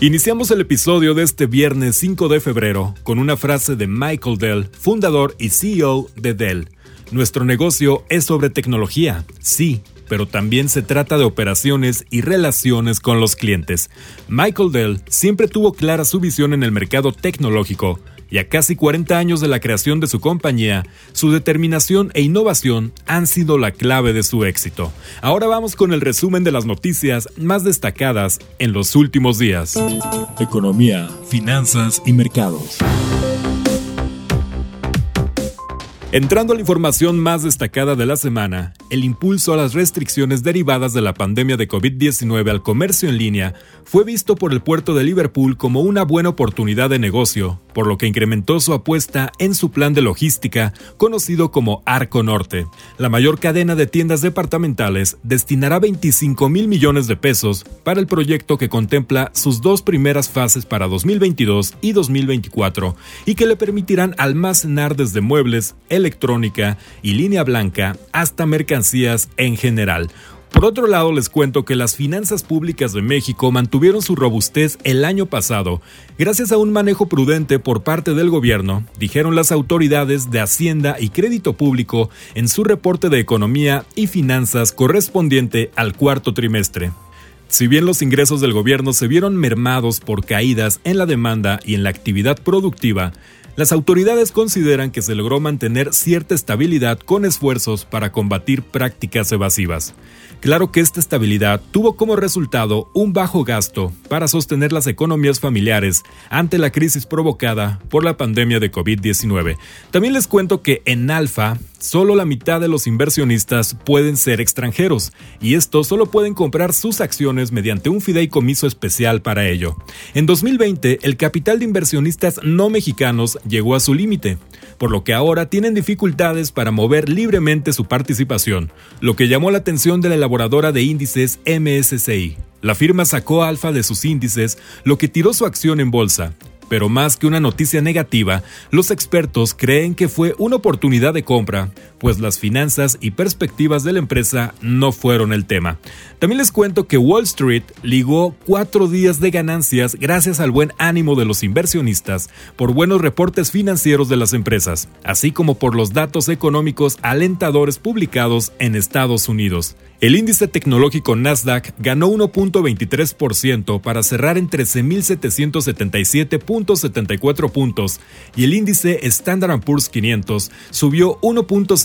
Iniciamos el episodio de este viernes 5 de febrero con una frase de Michael Dell, fundador y CEO de Dell. Nuestro negocio es sobre tecnología, sí, pero también se trata de operaciones y relaciones con los clientes. Michael Dell siempre tuvo clara su visión en el mercado tecnológico y a casi 40 años de la creación de su compañía, su determinación e innovación han sido la clave de su éxito. Ahora vamos con el resumen de las noticias más destacadas en los últimos días. Economía, finanzas y mercados. Entrando a la información más destacada de la semana, el impulso a las restricciones derivadas de la pandemia de COVID-19 al comercio en línea fue visto por el puerto de Liverpool como una buena oportunidad de negocio, por lo que incrementó su apuesta en su plan de logística conocido como Arco Norte. La mayor cadena de tiendas departamentales destinará 25 mil millones de pesos para el proyecto que contempla sus dos primeras fases para 2022 y 2024 y que le permitirán almacenar desde muebles, electrónica y línea blanca hasta mercancías en general. Por otro lado, les cuento que las finanzas públicas de México mantuvieron su robustez el año pasado, gracias a un manejo prudente por parte del gobierno, dijeron las autoridades de Hacienda y Crédito Público en su reporte de economía y finanzas correspondiente al cuarto trimestre. Si bien los ingresos del gobierno se vieron mermados por caídas en la demanda y en la actividad productiva, las autoridades consideran que se logró mantener cierta estabilidad con esfuerzos para combatir prácticas evasivas. Claro que esta estabilidad tuvo como resultado un bajo gasto para sostener las economías familiares ante la crisis provocada por la pandemia de COVID-19. También les cuento que en Alfa, solo la mitad de los inversionistas pueden ser extranjeros, y estos solo pueden comprar sus acciones mediante un fideicomiso especial para ello. En 2020, el capital de inversionistas no mexicanos llegó a su límite, por lo que ahora tienen dificultades para mover libremente su participación, lo que llamó la atención de la elaboradora de índices MSCI. La firma sacó alfa de sus índices, lo que tiró su acción en bolsa, pero más que una noticia negativa, los expertos creen que fue una oportunidad de compra, pues las finanzas y perspectivas de la empresa no fueron el tema. También les cuento que Wall Street ligó cuatro días de ganancias gracias al buen ánimo de los inversionistas por buenos reportes financieros de las empresas, así como por los datos económicos alentadores publicados en Estados Unidos. El índice tecnológico Nasdaq ganó 1.23% para cerrar en 13.777.74 puntos y el índice Standard Poor's 500 subió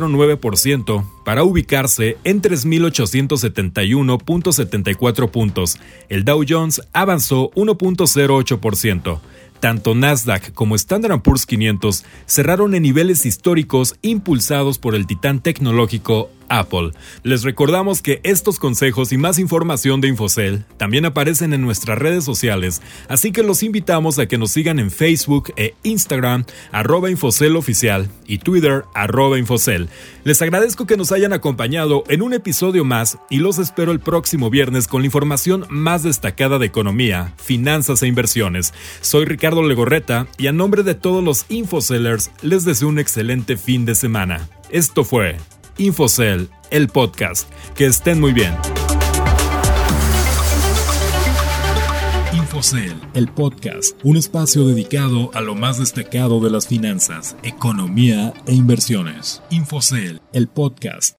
1.09% para ubicarse en 3.871.74 puntos. El Dow Jones avanzó 1.08%. Tanto Nasdaq como Standard Poor's 500 cerraron en niveles históricos impulsados por el titán tecnológico Apple. Les recordamos que estos consejos y más información de Infocel también aparecen en nuestras redes sociales, así que los invitamos a que nos sigan en Facebook e Instagram, arroba Infocel Oficial y Twitter, arroba Infocel. Les agradezco que nos hayan acompañado en un episodio más y los espero el próximo viernes con la información más destacada de economía, finanzas e inversiones. Soy Ricardo Legorreta y a nombre de todos los Infocellers les deseo un excelente fin de semana. Esto fue Infocel, el podcast. Que estén muy bien. Infocel, el podcast, un espacio dedicado a lo más destacado de las finanzas, economía e inversiones. Infocel, el podcast.